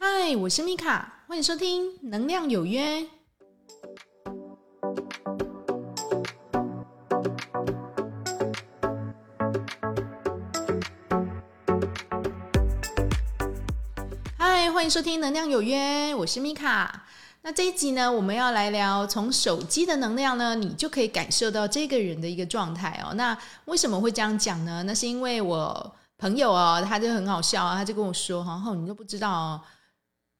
嗨，我是米卡，欢迎收听《能量有约》。嗨，欢迎收听《能量有约》，我是米卡。那这一集呢，我们要来聊从手机的能量呢，你就可以感受到这个人的一个状态哦。那为什么会这样讲呢？那是因为我朋友哦，他就很好笑啊，他就跟我说：“哈，你都不知道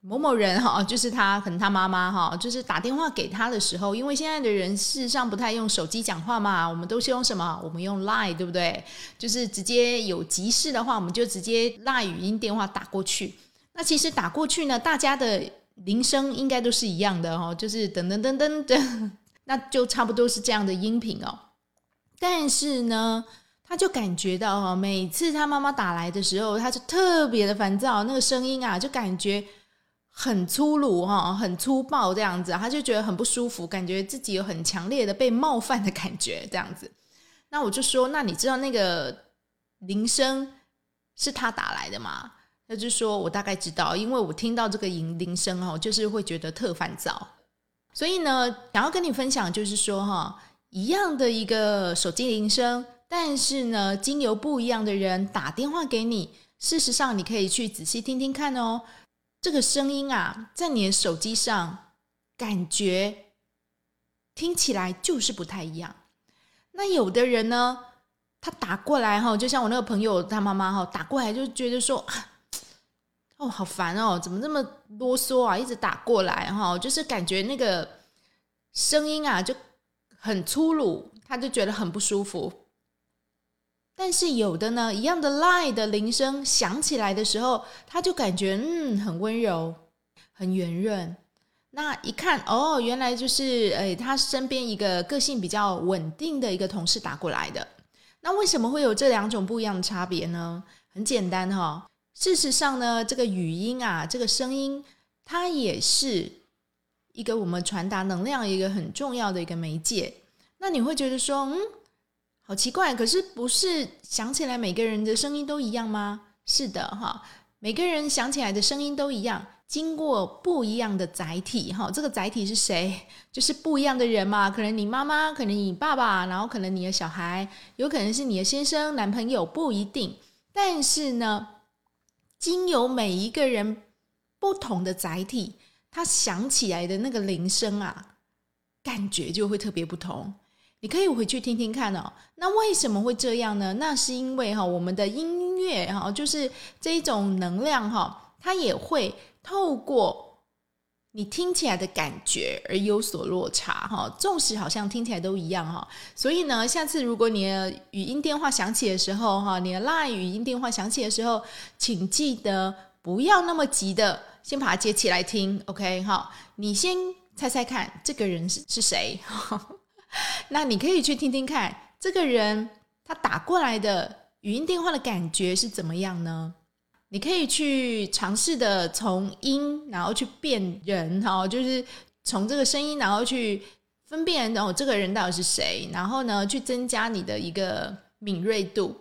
某某人哈，就是他，可能他妈妈哈，就是打电话给他的时候，因为现在的人事实上不太用手机讲话嘛，我们都是用什么？我们用 Line，对不对？就是直接有急事的话，我们就直接 Line 语音电话打过去。那其实打过去呢，大家的。”铃声应该都是一样的哦，就是噔噔噔噔噔，那就差不多是这样的音频哦。但是呢，他就感觉到哈，每次他妈妈打来的时候，他就特别的烦躁，那个声音啊，就感觉很粗鲁哈，很粗暴这样子，他就觉得很不舒服，感觉自己有很强烈的被冒犯的感觉这样子。那我就说，那你知道那个铃声是他打来的吗？他就说：“我大概知道，因为我听到这个铃铃声哦，就是会觉得特烦躁。所以呢，想要跟你分享，就是说哈，一样的一个手机铃声，但是呢，经由不一样的人打电话给你，事实上你可以去仔细听听看哦。这个声音啊，在你的手机上感觉听起来就是不太一样。那有的人呢，他打过来哈，就像我那个朋友他妈妈哈，打过来就觉得说。”哦，好烦哦！怎么这么啰嗦啊？一直打过来哈，就是感觉那个声音啊就很粗鲁，他就觉得很不舒服。但是有的呢，一样的 line 的铃声响起来的时候，他就感觉嗯很温柔，很圆润。那一看哦，原来就是诶，他身边一个个性比较稳定的一个同事打过来的。那为什么会有这两种不一样的差别呢？很简单哈。事实上呢，这个语音啊，这个声音，它也是一个我们传达能量一个很重要的一个媒介。那你会觉得说，嗯，好奇怪，可是不是想起来每个人的声音都一样吗？是的，哈，每个人想起来的声音都一样，经过不一样的载体，哈，这个载体是谁？就是不一样的人嘛。可能你妈妈，可能你爸爸，然后可能你的小孩，有可能是你的先生、男朋友，不一定。但是呢。经由每一个人不同的载体，他想起来的那个铃声啊，感觉就会特别不同。你可以回去听听看哦。那为什么会这样呢？那是因为哈，我们的音乐哈，就是这一种能量哈，它也会透过。你听起来的感觉而有所落差哈，纵使好像听起来都一样哈，所以呢，下次如果你的语音电话响起的时候哈，你的 LINE 语音电话响起的时候，请记得不要那么急的先把它接起来听，OK 哈？你先猜猜看这个人是是谁？那你可以去听听看，这个人他打过来的语音电话的感觉是怎么样呢？你可以去尝试的从音，然后去辨人，哈，就是从这个声音，然后去分辨，然后这个人到底是谁，然后呢，去增加你的一个敏锐度。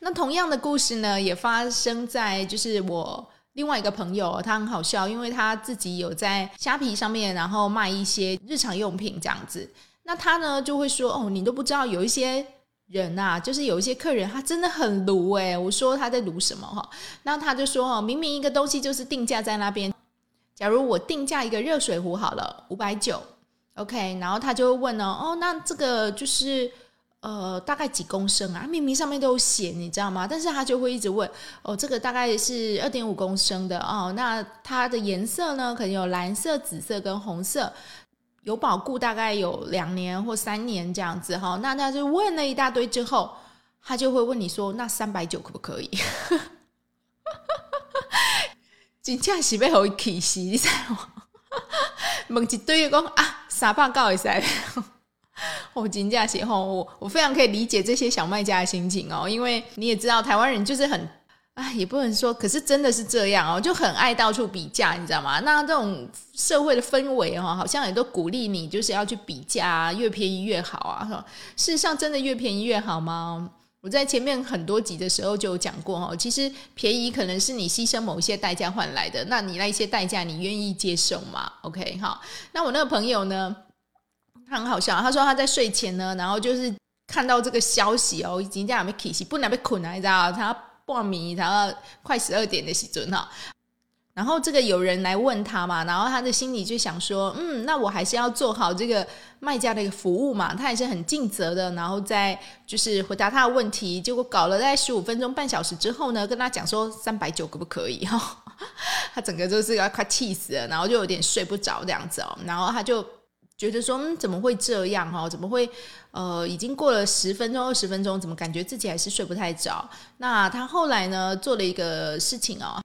那同样的故事呢，也发生在就是我另外一个朋友，他很好笑，因为他自己有在虾皮上面，然后卖一些日常用品这样子。那他呢就会说：“哦，你都不知道有一些。”人呐，就是有一些客人，他真的很卢哎。我说他在卢什么哈？那他就说哦，明明一个东西就是定价在那边。假如我定价一个热水壶好了，五百九，OK。然后他就会问呢，哦，那这个就是呃大概几公升啊？明明上面都有写，你知道吗？但是他就会一直问，哦，这个大概是二点五公升的哦。那它的颜色呢，可能有蓝色、紫色跟红色。有保固大概有两年或三年这样子哈，那他就问了一大堆之后，他就会问你说：“那三百九可不可以？” 真正是被好气死，你知道吗？问一堆讲啊，三百告一塞，我 真正是吼，我我非常可以理解这些小卖家的心情哦，因为你也知道台湾人就是很。哎，也不能说，可是真的是这样哦，就很爱到处比价，你知道吗？那这种社会的氛围哈，好像也都鼓励你，就是要去比价，越便宜越好啊。事实上，真的越便宜越好吗？我在前面很多集的时候就有讲过哈，其实便宜可能是你牺牲某一些代价换来的，那你那一些代价你愿意接受吗？OK，好，那我那个朋友呢，他很好笑，他说他在睡前呢，然后就是看到这个消息哦，已经这样被起，不能被困了，你知道他半迷，然后快十二点的时准哈。然后这个有人来问他嘛，然后他的心里就想说，嗯，那我还是要做好这个卖家的一个服务嘛，他也是很尽责的，然后再就是回答他的问题。结果搞了大概十五分钟、半小时之后呢，跟他讲说三百九可不可以？哈，他整个就是要快气死了，然后就有点睡不着这样子哦。然后他就觉得说，嗯，怎么会这样？哈，怎么会？呃，已经过了十分钟、二十分钟，怎么感觉自己还是睡不太着？那他后来呢，做了一个事情哦。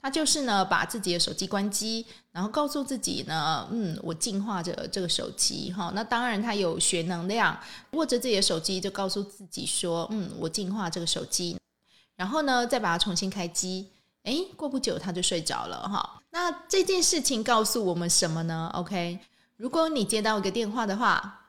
他就是呢，把自己的手机关机，然后告诉自己呢，嗯，我净化着这个手机哈。那当然，他有学能量，握着自己的手机，就告诉自己说，嗯，我净化这个手机，然后呢，再把它重新开机。诶，过不久他就睡着了哈。那这件事情告诉我们什么呢？OK，如果你接到一个电话的话。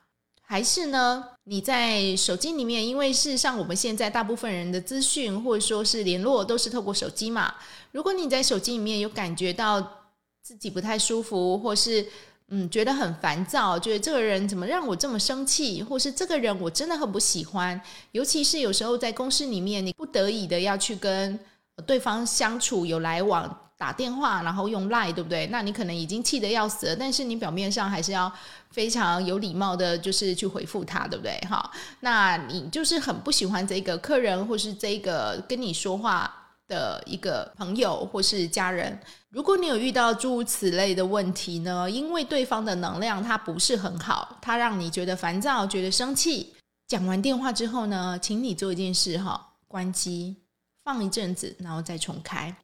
还是呢？你在手机里面，因为事实上我们现在大部分人的资讯或者说是联络都是透过手机嘛。如果你在手机里面有感觉到自己不太舒服，或是嗯觉得很烦躁，觉得这个人怎么让我这么生气，或是这个人我真的很不喜欢，尤其是有时候在公司里面，你不得已的要去跟对方相处有来往。打电话，然后用赖，对不对？那你可能已经气得要死了，但是你表面上还是要非常有礼貌的，就是去回复他，对不对？哈，那你就是很不喜欢这个客人，或是这个跟你说话的一个朋友或是家人。如果你有遇到诸如此类的问题呢，因为对方的能量它不是很好，它让你觉得烦躁，觉得生气。讲完电话之后呢，请你做一件事，哈，关机，放一阵子，然后再重开。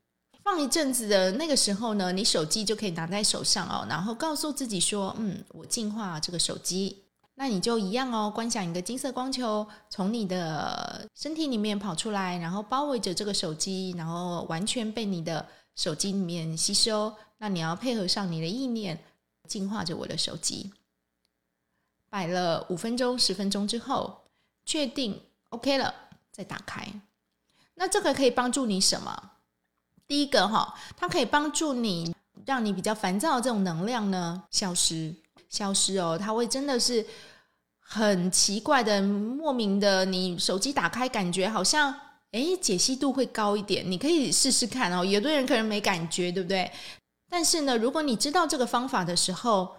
放一阵子的那个时候呢，你手机就可以拿在手上哦，然后告诉自己说：“嗯，我净化这个手机。”那你就一样哦，观想一个金色光球从你的身体里面跑出来，然后包围着这个手机，然后完全被你的手机里面吸收。那你要配合上你的意念，净化着我的手机。摆了五分钟、十分钟之后，确定 OK 了，再打开。那这个可以帮助你什么？第一个哈，它可以帮助你，让你比较烦躁的这种能量呢消失，消失哦。它会真的是很奇怪的，莫名的，你手机打开，感觉好像哎解析度会高一点。你可以试试看哦。有的人可能没感觉，对不对？但是呢，如果你知道这个方法的时候，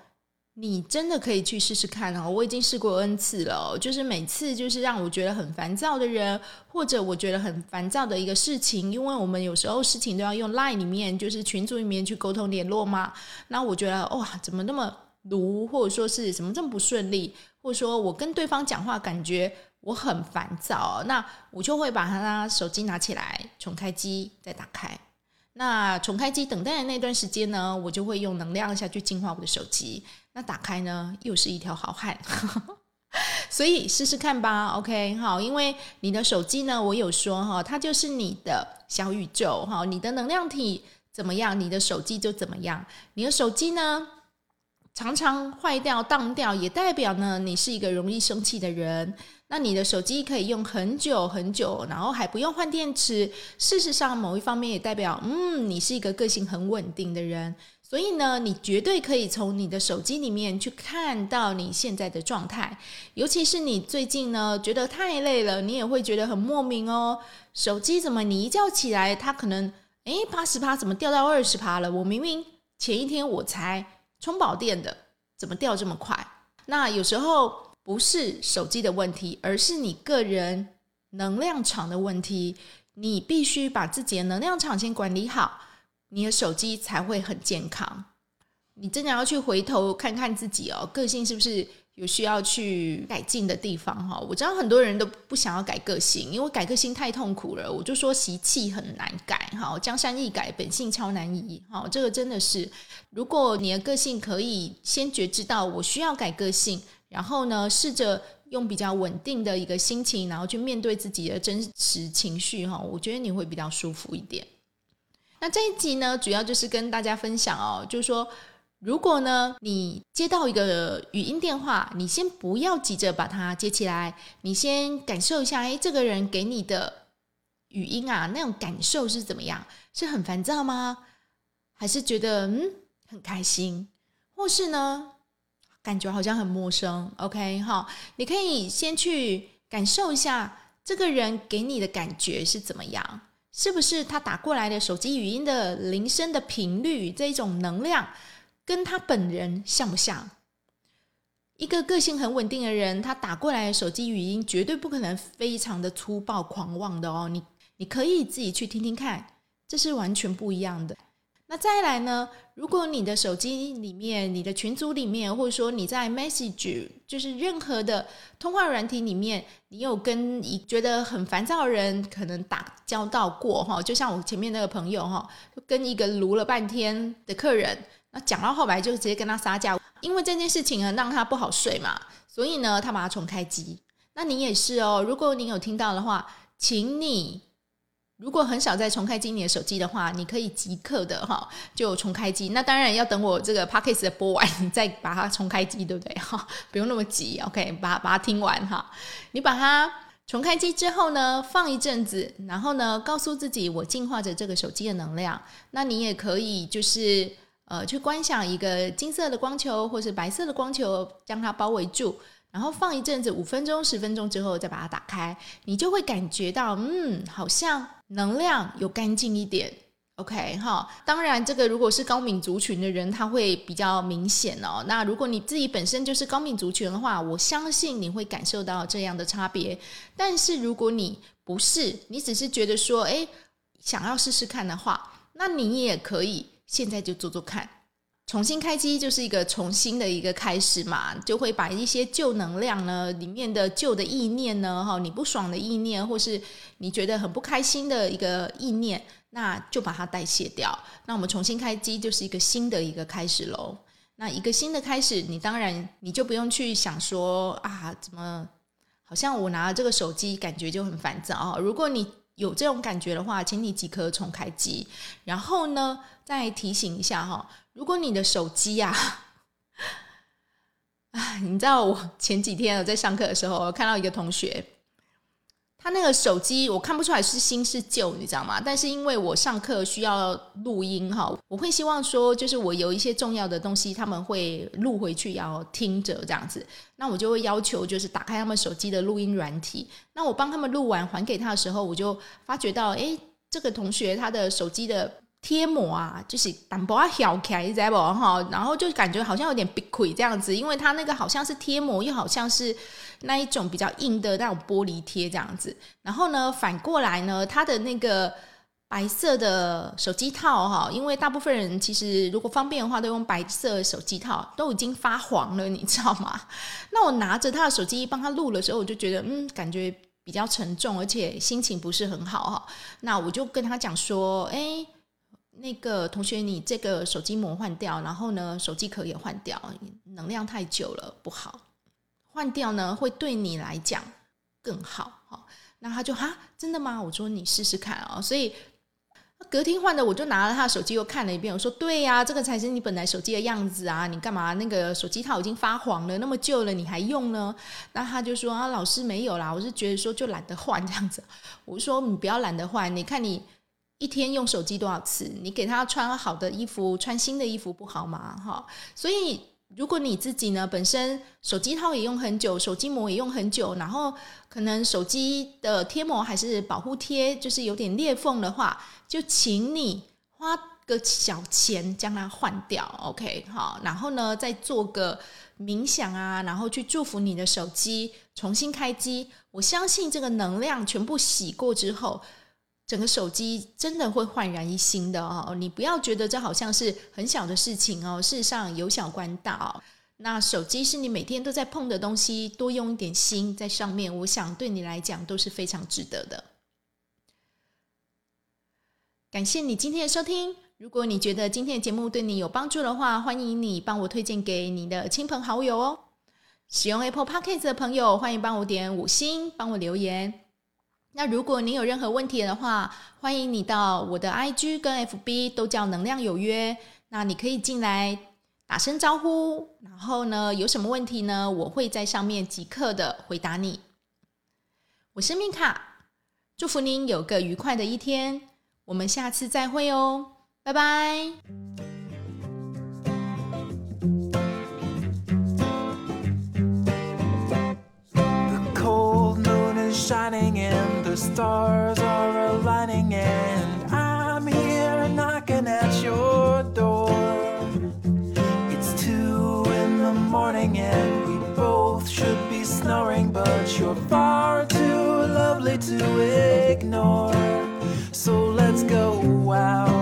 你真的可以去试试看哦！我已经试过 N 次了，就是每次就是让我觉得很烦躁的人，或者我觉得很烦躁的一个事情，因为我们有时候事情都要用 Line 里面，就是群组里面去沟通联络嘛。那我觉得哇，怎么那么卢，或者说是怎么这么不顺利，或者说我跟对方讲话感觉我很烦躁，那我就会把他手机拿起来，重开机再打开。那重开机等待的那段时间呢，我就会用能量下去净化我的手机。那打开呢，又是一条好汉，所以试试看吧。OK，好，因为你的手机呢，我有说哈，它就是你的小宇宙哈，你的能量体怎么样，你的手机就怎么样。你的手机呢，常常坏掉、当掉，也代表呢，你是一个容易生气的人。那你的手机可以用很久很久，然后还不用换电池。事实上，某一方面也代表，嗯，你是一个个性很稳定的人。所以呢，你绝对可以从你的手机里面去看到你现在的状态。尤其是你最近呢，觉得太累了，你也会觉得很莫名哦。手机怎么你一觉起来，它可能诶八十趴，怎么掉到二十趴了？我明明前一天我才充饱电的，怎么掉这么快？那有时候。不是手机的问题，而是你个人能量场的问题。你必须把自己的能量场先管理好，你的手机才会很健康。你真的要去回头看看自己哦，个性是不是有需要去改进的地方？哈，我知道很多人都不想要改个性，因为改个性太痛苦了。我就说习气很难改，哈，江山易改，本性超难移。哈，这个真的是，如果你的个性可以先觉知到我需要改个性。然后呢，试着用比较稳定的一个心情，然后去面对自己的真实情绪哈，我觉得你会比较舒服一点。那这一集呢，主要就是跟大家分享哦，就是说，如果呢，你接到一个语音电话，你先不要急着把它接起来，你先感受一下，哎，这个人给你的语音啊，那种感受是怎么样？是很烦躁吗？还是觉得嗯很开心？或是呢，感觉好像很陌生？OK 哈，你可以先去感受一下这个人给你的感觉是怎么样？是不是他打过来的手机语音的铃声的频率这一种能量？跟他本人像不像？一个个性很稳定的人，他打过来的手机语音绝对不可能非常的粗暴狂妄的哦。你你可以自己去听听看，这是完全不一样的。那再来呢？如果你的手机里面、你的群组里面，或者说你在 Message，就是任何的通话软体里面，你有跟一觉得很烦躁的人可能打交道过哈？就像我前面那个朋友哈，跟一个撸了半天的客人。那讲到后来就直接跟他撒娇，因为这件事情呢让他不好睡嘛，所以呢他把他重开机。那你也是哦，如果你有听到的话，请你如果很少再重开机你的手机的话，你可以即刻的哈就重开机。那当然要等我这个 p o c k e t 的播完，你再把它重开机，对不对？哈，不用那么急，OK，把把它听完哈。你把它重开机之后呢，放一阵子，然后呢告诉自己我净化着这个手机的能量。那你也可以就是。呃，去观想一个金色的光球，或是白色的光球，将它包围住，然后放一阵子，五分钟、十分钟之后再把它打开，你就会感觉到，嗯，好像能量有干净一点。OK 哈，当然这个如果是高敏族群的人，他会比较明显哦。那如果你自己本身就是高敏族群的话，我相信你会感受到这样的差别。但是如果你不是，你只是觉得说，哎，想要试试看的话，那你也可以。现在就做做看，重新开机就是一个重新的一个开始嘛，就会把一些旧能量呢，里面的旧的意念呢，哈，你不爽的意念，或是你觉得很不开心的一个意念，那就把它代谢掉。那我们重新开机就是一个新的一个开始喽。那一个新的开始，你当然你就不用去想说啊，怎么好像我拿了这个手机，感觉就很烦躁啊。如果你有这种感觉的话，请你即刻重开机，然后呢，再提醒一下哈，如果你的手机呀，啊，你知道我前几天我在上课的时候，看到一个同学。他那个手机我看不出来是新是旧，你知道吗？但是因为我上课需要录音哈，我会希望说，就是我有一些重要的东西，他们会录回去要听着这样子，那我就会要求就是打开他们手机的录音软体。那我帮他们录完还给他的时候，我就发觉到，诶，这个同学他的手机的。贴膜啊，就是淡薄啊小开，知不哈？然后就感觉好像有点闭亏这样子，因为它那个好像是贴膜，又好像是那一种比较硬的那种玻璃贴这样子。然后呢，反过来呢，它的那个白色的手机套哈，因为大部分人其实如果方便的话，都用白色手机套，都已经发黄了，你知道吗？那我拿着他的手机帮他录的时候，我就觉得嗯，感觉比较沉重，而且心情不是很好哈。那我就跟他讲说，哎。那个同学，你这个手机膜换掉，然后呢，手机壳也换掉，能量太久了不好，换掉呢会对你来讲更好。哈，那他就哈，真的吗？我说你试试看啊。所以隔天换的，我就拿了他手机又看了一遍，我说对呀，这个才是你本来手机的样子啊，你干嘛那个手机套已经发黄了，那么旧了你还用呢？那他就说啊，老师没有啦，我是觉得说就懒得换这样子。我说你不要懒得换，你看你。一天用手机多少次？你给他穿好的衣服，穿新的衣服不好吗？哈，所以如果你自己呢，本身手机套也用很久，手机膜也用很久，然后可能手机的贴膜还是保护贴，就是有点裂缝的话，就请你花个小钱将它换掉。OK，好，然后呢，再做个冥想啊，然后去祝福你的手机重新开机。我相信这个能量全部洗过之后。整个手机真的会焕然一新的哦！你不要觉得这好像是很小的事情哦，事实上有小关大哦。那手机是你每天都在碰的东西，多用一点心在上面，我想对你来讲都是非常值得的。感谢你今天的收听。如果你觉得今天的节目对你有帮助的话，欢迎你帮我推荐给你的亲朋好友哦。使用 Apple Podcast 的朋友，欢迎帮我点五星，帮我留言。那如果你有任何问题的话，欢迎你到我的 IG 跟 FB 都叫能量有约，那你可以进来打声招呼，然后呢，有什么问题呢？我会在上面即刻的回答你。我是米卡，祝福您有个愉快的一天，我们下次再会哦，拜拜。the stars are aligning, and I'm here knocking at your door. It's two in the morning, and we both should be snoring, but you're far too lovely to ignore. So let's go out.